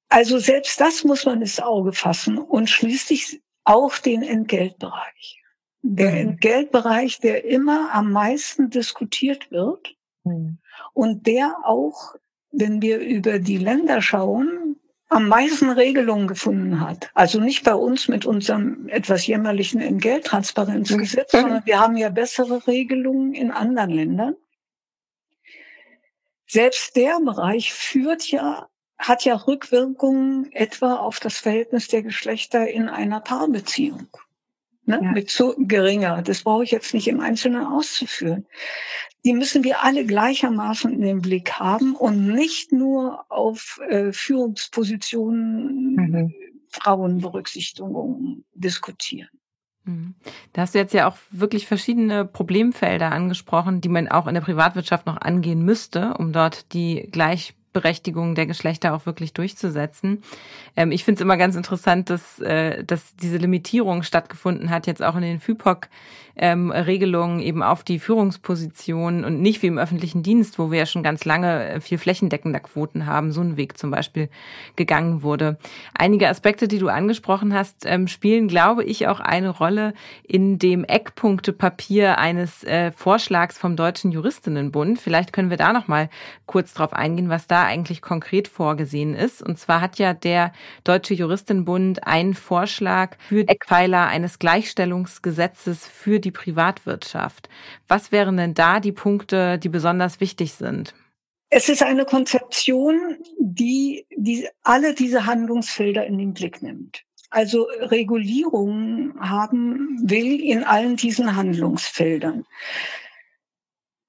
Also selbst das muss man ins Auge fassen und schließlich auch den Entgeltbereich. Der mhm. Entgeltbereich, der immer am meisten diskutiert wird mhm. und der auch, wenn wir über die Länder schauen, am meisten Regelungen gefunden hat. Also nicht bei uns mit unserem etwas jämmerlichen Entgelttransparenzgesetz, mhm. sondern wir haben ja bessere Regelungen in anderen Ländern. Selbst der Bereich führt ja, hat ja Rückwirkungen etwa auf das Verhältnis der Geschlechter in einer Paarbeziehung. Ne? Ja. Mit zu geringer. Das brauche ich jetzt nicht im Einzelnen auszuführen die müssen wir alle gleichermaßen in den Blick haben und nicht nur auf äh, Führungspositionen mhm. Frauenberücksichtigung diskutieren. Mhm. Da hast du jetzt ja auch wirklich verschiedene Problemfelder angesprochen, die man auch in der Privatwirtschaft noch angehen müsste, um dort die gleich Berechtigung der Geschlechter auch wirklich durchzusetzen. Ähm, ich finde es immer ganz interessant, dass, äh, dass diese Limitierung stattgefunden hat, jetzt auch in den FIPOC ähm, Regelungen eben auf die Führungsposition und nicht wie im öffentlichen Dienst, wo wir ja schon ganz lange äh, viel flächendeckender Quoten haben, so ein Weg zum Beispiel gegangen wurde. Einige Aspekte, die du angesprochen hast, ähm, spielen, glaube ich, auch eine Rolle in dem Eckpunktepapier eines äh, Vorschlags vom Deutschen Juristinnenbund. Vielleicht können wir da noch mal kurz drauf eingehen, was da eigentlich konkret vorgesehen ist. Und zwar hat ja der Deutsche Juristinnenbund einen Vorschlag für Eckpfeiler eines Gleichstellungsgesetzes für die Privatwirtschaft. Was wären denn da die Punkte, die besonders wichtig sind? Es ist eine Konzeption, die, die alle diese Handlungsfelder in den Blick nimmt. Also Regulierung haben will in allen diesen Handlungsfeldern.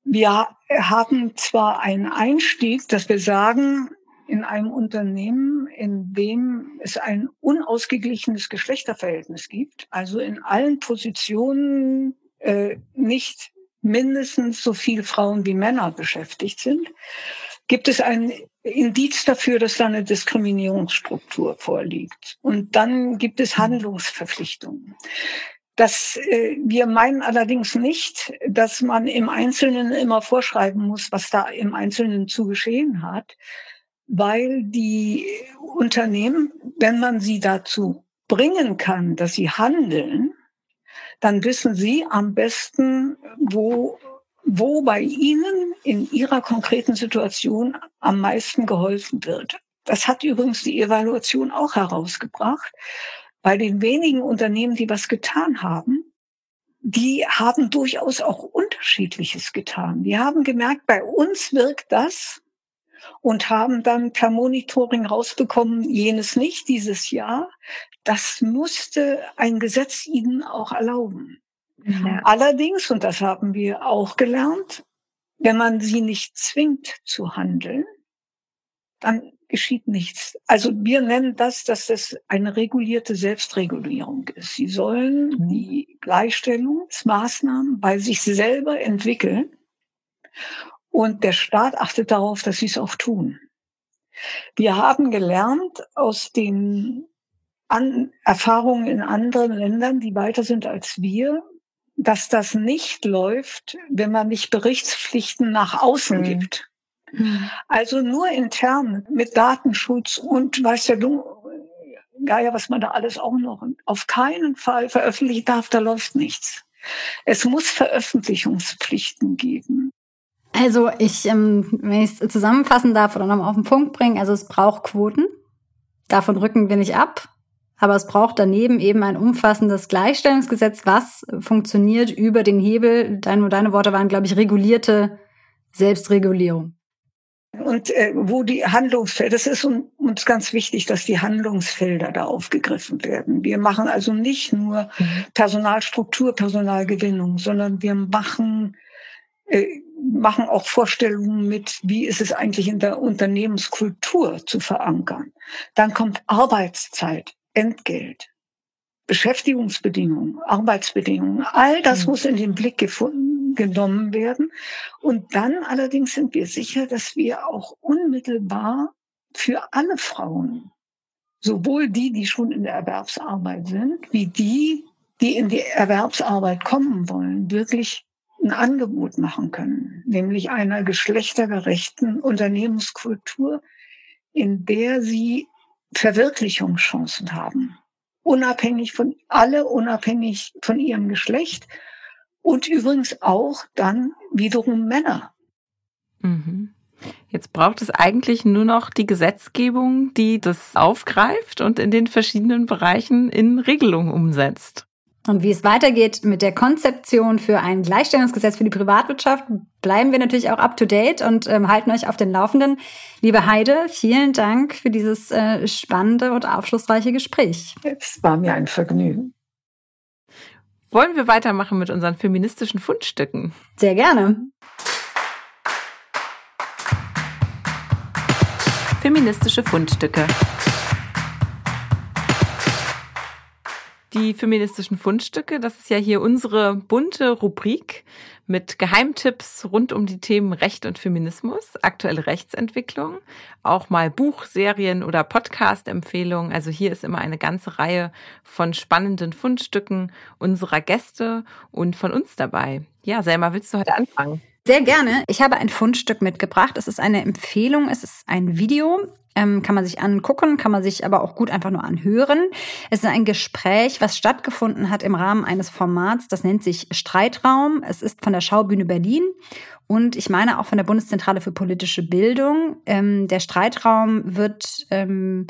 Wir haben zwar einen Einstieg, dass wir sagen, in einem Unternehmen, in dem es ein unausgeglichenes Geschlechterverhältnis gibt, also in allen Positionen äh, nicht mindestens so viel Frauen wie Männer beschäftigt sind, gibt es ein Indiz dafür, dass da eine Diskriminierungsstruktur vorliegt. Und dann gibt es Handlungsverpflichtungen. Das, äh, wir meinen allerdings nicht, dass man im Einzelnen immer vorschreiben muss, was da im Einzelnen zu geschehen hat, weil die Unternehmen, wenn man sie dazu bringen kann, dass sie handeln, dann wissen sie am besten, wo, wo bei ihnen in ihrer konkreten Situation am meisten geholfen wird. Das hat übrigens die Evaluation auch herausgebracht. Bei den wenigen Unternehmen, die was getan haben, die haben durchaus auch Unterschiedliches getan. Die haben gemerkt, bei uns wirkt das, und haben dann per Monitoring rausbekommen, jenes nicht dieses Jahr. Das musste ein Gesetz ihnen auch erlauben. Ja. Allerdings, und das haben wir auch gelernt, wenn man sie nicht zwingt zu handeln, dann geschieht nichts. Also wir nennen das, dass das eine regulierte Selbstregulierung ist. Sie sollen mhm. die Gleichstellungsmaßnahmen bei sich selber entwickeln und der Staat achtet darauf, dass sie es auch tun. Wir haben gelernt aus den An Erfahrungen in anderen Ländern, die weiter sind als wir, dass das nicht läuft, wenn man nicht Berichtspflichten nach außen mhm. gibt. Mhm. Also nur intern mit Datenschutz und weiß ja du, Geier, was man da alles auch noch auf keinen Fall veröffentlichen darf, da läuft nichts. Es muss Veröffentlichungspflichten geben. Also ich, ähm, wenn ich es zusammenfassen darf oder nochmal auf den Punkt bringen, also es braucht Quoten. Davon rücken wir nicht ab. Aber es braucht daneben eben ein umfassendes Gleichstellungsgesetz, was funktioniert über den Hebel, deine, deine Worte waren, glaube ich, regulierte Selbstregulierung. Und äh, wo die Handlungsfelder, das ist uns ganz wichtig, dass die Handlungsfelder da aufgegriffen werden. Wir machen also nicht nur mhm. Personalstruktur, Personalgewinnung, sondern wir machen äh, machen auch Vorstellungen mit, wie ist es eigentlich in der Unternehmenskultur zu verankern. Dann kommt Arbeitszeit, Entgelt, Beschäftigungsbedingungen, Arbeitsbedingungen. All das mhm. muss in den Blick gefunden, genommen werden. Und dann allerdings sind wir sicher, dass wir auch unmittelbar für alle Frauen, sowohl die, die schon in der Erwerbsarbeit sind, wie die, die in die Erwerbsarbeit kommen wollen, wirklich ein Angebot machen können, nämlich einer geschlechtergerechten Unternehmenskultur, in der sie Verwirklichungschancen haben. Unabhängig von, alle unabhängig von ihrem Geschlecht und übrigens auch dann wiederum Männer. Mhm. Jetzt braucht es eigentlich nur noch die Gesetzgebung, die das aufgreift und in den verschiedenen Bereichen in Regelungen umsetzt. Und wie es weitergeht mit der Konzeption für ein Gleichstellungsgesetz für die Privatwirtschaft, bleiben wir natürlich auch up to date und ähm, halten euch auf den Laufenden. Liebe Heide, vielen Dank für dieses äh, spannende und aufschlussreiche Gespräch. Es war mir ein Vergnügen. Wollen wir weitermachen mit unseren feministischen Fundstücken? Sehr gerne. Feministische Fundstücke. Die feministischen Fundstücke, das ist ja hier unsere bunte Rubrik mit Geheimtipps rund um die Themen Recht und Feminismus, aktuelle Rechtsentwicklung, auch mal Buchserien oder Podcast-Empfehlungen. Also hier ist immer eine ganze Reihe von spannenden Fundstücken unserer Gäste und von uns dabei. Ja, Selma, willst du heute anfangen? Sehr gerne. Ich habe ein Fundstück mitgebracht. Es ist eine Empfehlung. Es ist ein Video. Ähm, kann man sich angucken, kann man sich aber auch gut einfach nur anhören. Es ist ein Gespräch, was stattgefunden hat im Rahmen eines Formats, das nennt sich Streitraum. Es ist von der Schaubühne Berlin und ich meine auch von der Bundeszentrale für politische Bildung. Ähm, der Streitraum wird ähm,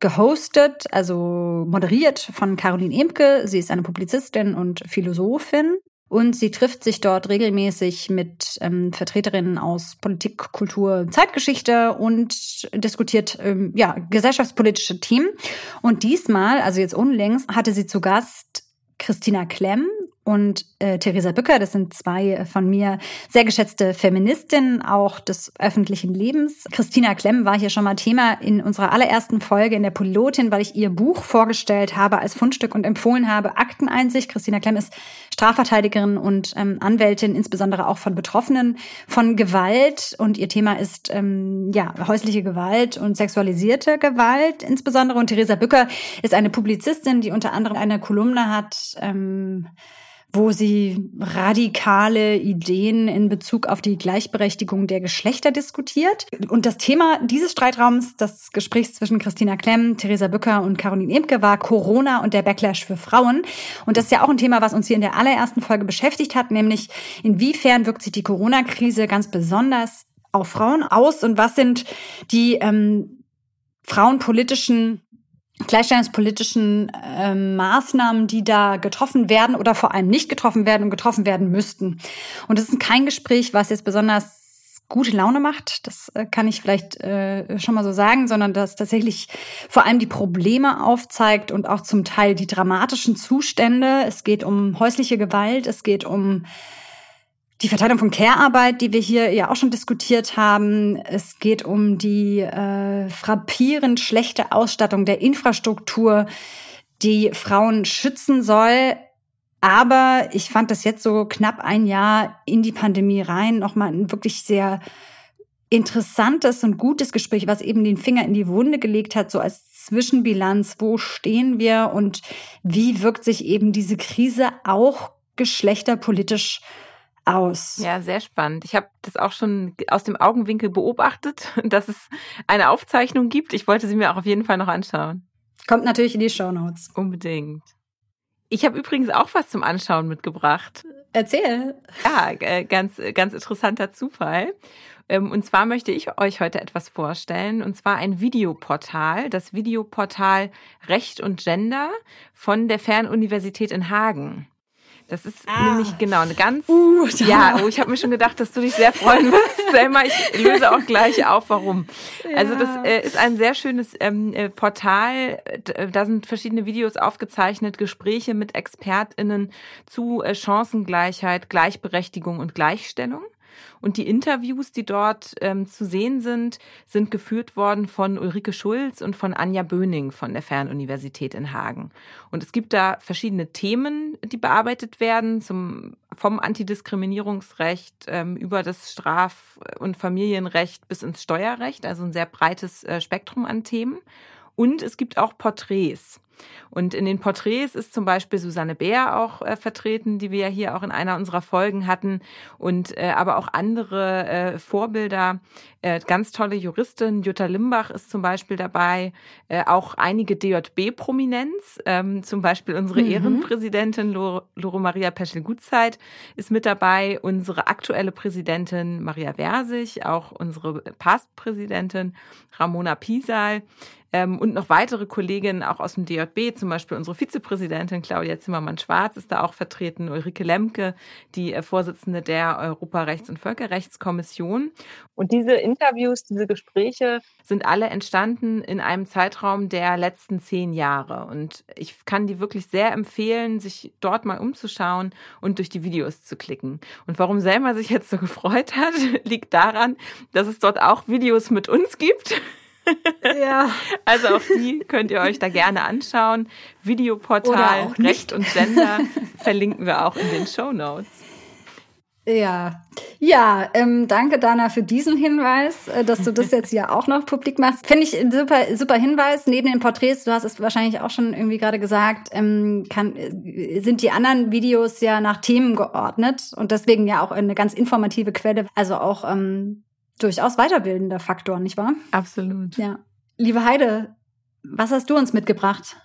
gehostet, also moderiert von Caroline Emke. Sie ist eine Publizistin und Philosophin. Und sie trifft sich dort regelmäßig mit ähm, Vertreterinnen aus Politik, Kultur, Zeitgeschichte und diskutiert ähm, ja, gesellschaftspolitische Themen. Und diesmal, also jetzt unlängst, hatte sie zu Gast Christina Klemm und äh, Theresa Bücker. Das sind zwei von mir sehr geschätzte Feministinnen auch des öffentlichen Lebens. Christina Klemm war hier schon mal Thema in unserer allerersten Folge in der Pilotin, weil ich ihr Buch vorgestellt habe als Fundstück und empfohlen habe, Akteneinsicht. Christina Klemm ist Strafverteidigerin und ähm, Anwältin, insbesondere auch von Betroffenen von Gewalt. Und ihr Thema ist ähm, ja häusliche Gewalt und sexualisierte Gewalt insbesondere. Und Theresa Bücker ist eine Publizistin, die unter anderem eine Kolumne hat. Ähm, wo sie radikale Ideen in Bezug auf die Gleichberechtigung der Geschlechter diskutiert. Und das Thema dieses Streitraums, das Gesprächs zwischen Christina Klemm, Theresa Bücker und Caroline Emke war Corona und der Backlash für Frauen. Und das ist ja auch ein Thema, was uns hier in der allerersten Folge beschäftigt hat, nämlich inwiefern wirkt sich die Corona-Krise ganz besonders auf Frauen aus und was sind die ähm, frauenpolitischen gleichstellungspolitischen äh, Maßnahmen, die da getroffen werden oder vor allem nicht getroffen werden und getroffen werden müssten. Und es ist kein Gespräch, was jetzt besonders gute Laune macht, das äh, kann ich vielleicht äh, schon mal so sagen, sondern das tatsächlich vor allem die Probleme aufzeigt und auch zum Teil die dramatischen Zustände. Es geht um häusliche Gewalt, es geht um die Verteilung von Care-Arbeit, die wir hier ja auch schon diskutiert haben. Es geht um die äh, frappierend schlechte Ausstattung der Infrastruktur, die Frauen schützen soll. Aber ich fand das jetzt so knapp ein Jahr in die Pandemie rein nochmal ein wirklich sehr interessantes und gutes Gespräch, was eben den Finger in die Wunde gelegt hat, so als Zwischenbilanz. Wo stehen wir und wie wirkt sich eben diese Krise auch geschlechterpolitisch aus. Ja, sehr spannend. Ich habe das auch schon aus dem Augenwinkel beobachtet, dass es eine Aufzeichnung gibt. Ich wollte sie mir auch auf jeden Fall noch anschauen. Kommt natürlich in die Show Notes. Unbedingt. Ich habe übrigens auch was zum Anschauen mitgebracht. Erzähl. Ja, äh, ganz, ganz interessanter Zufall. Ähm, und zwar möchte ich euch heute etwas vorstellen, und zwar ein Videoportal, das Videoportal Recht und Gender von der Fernuniversität in Hagen. Das ist ah. nämlich genau eine ganz. Uh, ja, oh, ich habe mir schon gedacht, dass du dich sehr freuen wirst, Selma. Ich löse auch gleich auf, warum. Ja. Also das äh, ist ein sehr schönes ähm, äh, Portal. Äh, da sind verschiedene Videos aufgezeichnet, Gespräche mit ExpertInnen zu äh, Chancengleichheit, Gleichberechtigung und Gleichstellung. Und die Interviews, die dort ähm, zu sehen sind, sind geführt worden von Ulrike Schulz und von Anja Böning von der Fernuniversität in Hagen. Und es gibt da verschiedene Themen, die bearbeitet werden, zum, vom Antidiskriminierungsrecht ähm, über das Straf- und Familienrecht bis ins Steuerrecht, also ein sehr breites äh, Spektrum an Themen. Und es gibt auch Porträts. Und in den Porträts ist zum Beispiel Susanne Bär auch äh, vertreten, die wir ja hier auch in einer unserer Folgen hatten. Und äh, aber auch andere äh, Vorbilder, äh, ganz tolle Juristin, Jutta Limbach ist zum Beispiel dabei, äh, auch einige DJB-Prominenz, ähm, zum Beispiel unsere mhm. Ehrenpräsidentin Lore, Lore Maria Peschel-Gutzeit ist mit dabei, unsere aktuelle Präsidentin Maria Versich, auch unsere Past-Präsidentin Ramona Pisal ähm, und noch weitere Kolleginnen auch aus dem DJB, zum Beispiel unsere Vizepräsidentin Claudia Zimmermann-Schwarz ist da auch vertreten, Ulrike Lemke, die äh, Vorsitzende der Europarechts- und Völkerrechtskommission. Und diese Interviews, diese Gespräche sind alle entstanden in einem Zeitraum der letzten zehn Jahre. Und ich kann die wirklich sehr empfehlen, sich dort mal umzuschauen und durch die Videos zu klicken. Und warum Selma sich jetzt so gefreut hat, liegt daran, dass es dort auch Videos mit uns gibt. Ja. Also auch die könnt ihr euch da gerne anschauen. Videoportal Recht und Gender verlinken wir auch in den Show Notes. Ja, ja, ähm, danke Dana für diesen Hinweis, äh, dass du das jetzt hier auch noch publik machst. Finde ich ein super, super Hinweis. Neben den Porträts, du hast es wahrscheinlich auch schon irgendwie gerade gesagt, ähm, kann, äh, sind die anderen Videos ja nach Themen geordnet und deswegen ja auch eine ganz informative Quelle. Also auch ähm, durchaus weiterbildender Faktor, nicht wahr? Absolut. Ja. Liebe Heide, was hast du uns mitgebracht?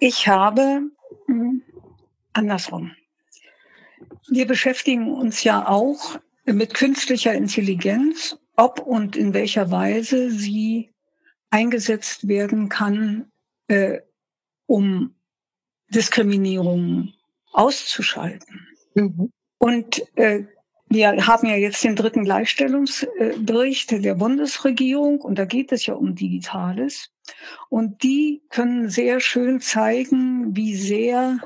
Ich habe hm, andersrum. Wir beschäftigen uns ja auch mit künstlicher Intelligenz, ob und in welcher Weise sie eingesetzt werden kann, äh, um Diskriminierung auszuschalten. Mhm. Und äh, wir haben ja jetzt den dritten Gleichstellungsbericht der Bundesregierung und da geht es ja um Digitales. Und die können sehr schön zeigen, wie sehr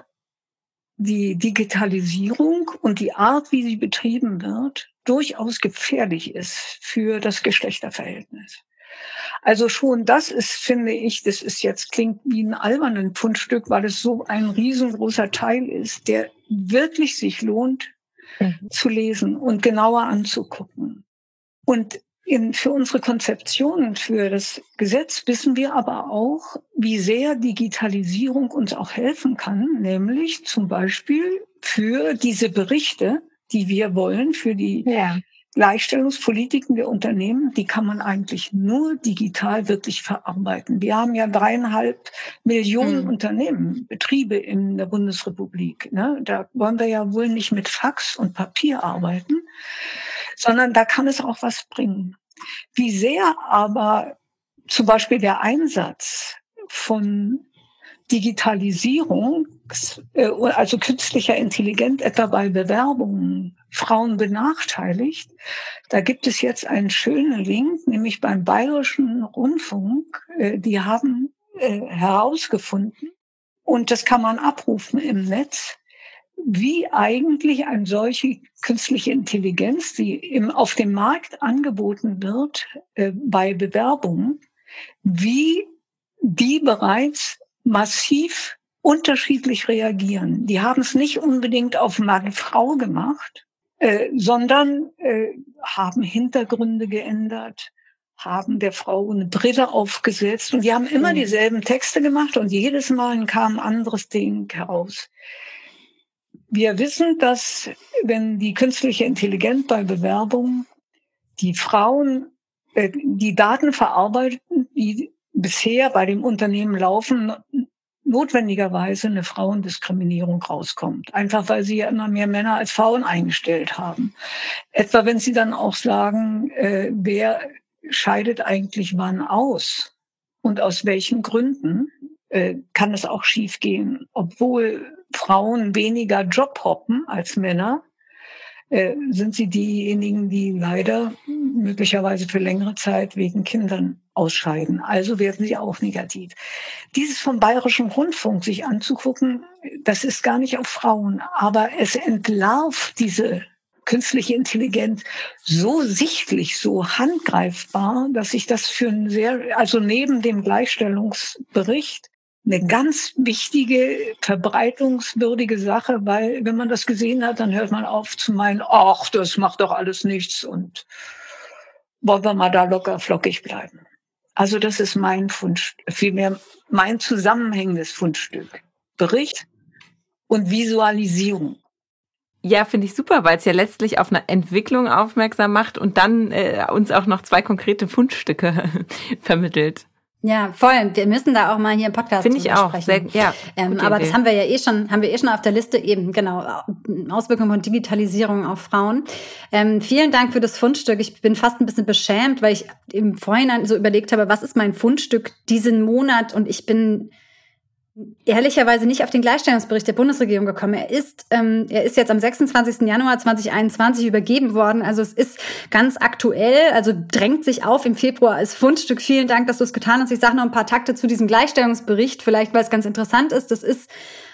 die Digitalisierung und die Art, wie sie betrieben wird, durchaus gefährlich ist für das Geschlechterverhältnis. Also schon das ist, finde ich, das ist jetzt klingt wie ein albernen Fundstück, weil es so ein riesengroßer Teil ist, der wirklich sich lohnt, zu lesen und genauer anzugucken. Und in, für unsere Konzeptionen für das Gesetz wissen wir aber auch, wie sehr Digitalisierung uns auch helfen kann, nämlich zum Beispiel für diese Berichte, die wir wollen, für die ja. Gleichstellungspolitiken der Unternehmen, die kann man eigentlich nur digital wirklich verarbeiten. Wir haben ja dreieinhalb Millionen mhm. Unternehmen, Betriebe in der Bundesrepublik. Ne? Da wollen wir ja wohl nicht mit Fax und Papier arbeiten, sondern da kann es auch was bringen. Wie sehr aber zum Beispiel der Einsatz von Digitalisierung, äh, also künstlicher Intelligenz, etwa bei Bewerbungen Frauen benachteiligt. Da gibt es jetzt einen schönen Link, nämlich beim Bayerischen Rundfunk. Äh, die haben äh, herausgefunden, und das kann man abrufen im Netz, wie eigentlich eine solche künstliche Intelligenz, die im, auf dem Markt angeboten wird äh, bei Bewerbungen, wie die bereits massiv unterschiedlich reagieren. Die haben es nicht unbedingt auf Mann-Frau gemacht, äh, sondern äh, haben Hintergründe geändert, haben der Frau eine Brille aufgesetzt und die haben immer mhm. dieselben Texte gemacht und jedes Mal kam ein anderes Ding heraus. Wir wissen, dass wenn die künstliche Intelligenz bei Bewerbungen die Frauen äh, die Daten verarbeiten, die bisher bei dem Unternehmen laufen, notwendigerweise eine Frauendiskriminierung rauskommt. Einfach weil sie ja immer mehr Männer als Frauen eingestellt haben. Etwa wenn sie dann auch sagen, äh, wer scheidet eigentlich wann aus und aus welchen Gründen, äh, kann es auch schiefgehen, obwohl Frauen weniger Job hoppen als Männer äh, sind sie diejenigen, die leider möglicherweise für längere Zeit wegen Kindern ausscheiden. Also werden sie auch negativ. Dieses vom Bayerischen Rundfunk sich anzugucken, das ist gar nicht auf Frauen, aber es entlarvt diese künstliche Intelligenz so sichtlich, so handgreifbar, dass ich das für ein sehr, also neben dem Gleichstellungsbericht eine ganz wichtige, verbreitungswürdige Sache, weil wenn man das gesehen hat, dann hört man auf zu meinen, ach, das macht doch alles nichts und wollen wir mal da locker flockig bleiben. Also das ist mein Fundstück, vielmehr mein zusammenhängendes Fundstück. Bericht und Visualisierung. Ja, finde ich super, weil es ja letztlich auf eine Entwicklung aufmerksam macht und dann äh, uns auch noch zwei konkrete Fundstücke vermittelt. Ja, voll. Wir müssen da auch mal hier im Podcast Finde ich auch. Sehr, ja, ähm, aber Idee. das haben wir ja eh schon, haben wir eh schon auf der Liste eben, genau, Auswirkungen von Digitalisierung auf Frauen. Ähm, vielen Dank für das Fundstück. Ich bin fast ein bisschen beschämt, weil ich im Vorhinein so überlegt habe, was ist mein Fundstück diesen Monat? Und ich bin ehrlicherweise nicht auf den Gleichstellungsbericht der Bundesregierung gekommen. Er ist, ähm, er ist jetzt am 26. Januar 2021 übergeben worden. Also es ist ganz aktuell, also drängt sich auf im Februar als Fundstück. Vielen Dank, dass du es getan hast. Ich sage noch ein paar Takte zu diesem Gleichstellungsbericht, vielleicht weil es ganz interessant ist. Das ist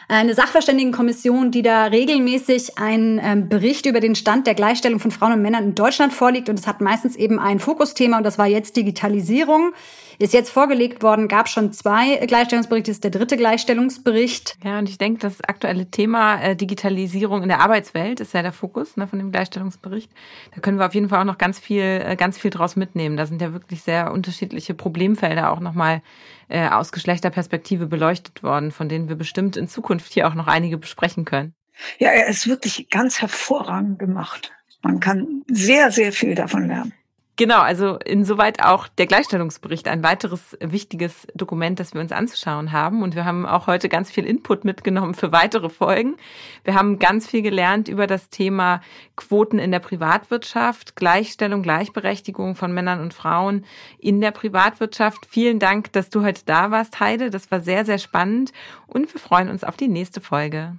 eine Sachverständigenkommission, die da regelmäßig einen ähm, Bericht über den Stand der Gleichstellung von Frauen und Männern in Deutschland vorliegt. Und es hat meistens eben ein Fokusthema und das war jetzt Digitalisierung. Ist jetzt vorgelegt worden, gab schon zwei Gleichstellungsberichte, ist der dritte Gleichstellungsbericht. Ja, und ich denke, das aktuelle Thema äh, Digitalisierung in der Arbeitswelt ist ja der Fokus ne, von dem Gleichstellungsbericht. Da können wir auf jeden Fall auch noch ganz viel, äh, ganz viel draus mitnehmen. Da sind ja wirklich sehr unterschiedliche Problemfelder auch nochmal äh, aus Geschlechterperspektive beleuchtet worden, von denen wir bestimmt in Zukunft hier auch noch einige besprechen können. Ja, er ist wirklich ganz hervorragend gemacht. Man kann sehr, sehr viel davon lernen. Genau, also insoweit auch der Gleichstellungsbericht, ein weiteres wichtiges Dokument, das wir uns anzuschauen haben. Und wir haben auch heute ganz viel Input mitgenommen für weitere Folgen. Wir haben ganz viel gelernt über das Thema Quoten in der Privatwirtschaft, Gleichstellung, Gleichberechtigung von Männern und Frauen in der Privatwirtschaft. Vielen Dank, dass du heute da warst, Heide. Das war sehr, sehr spannend. Und wir freuen uns auf die nächste Folge.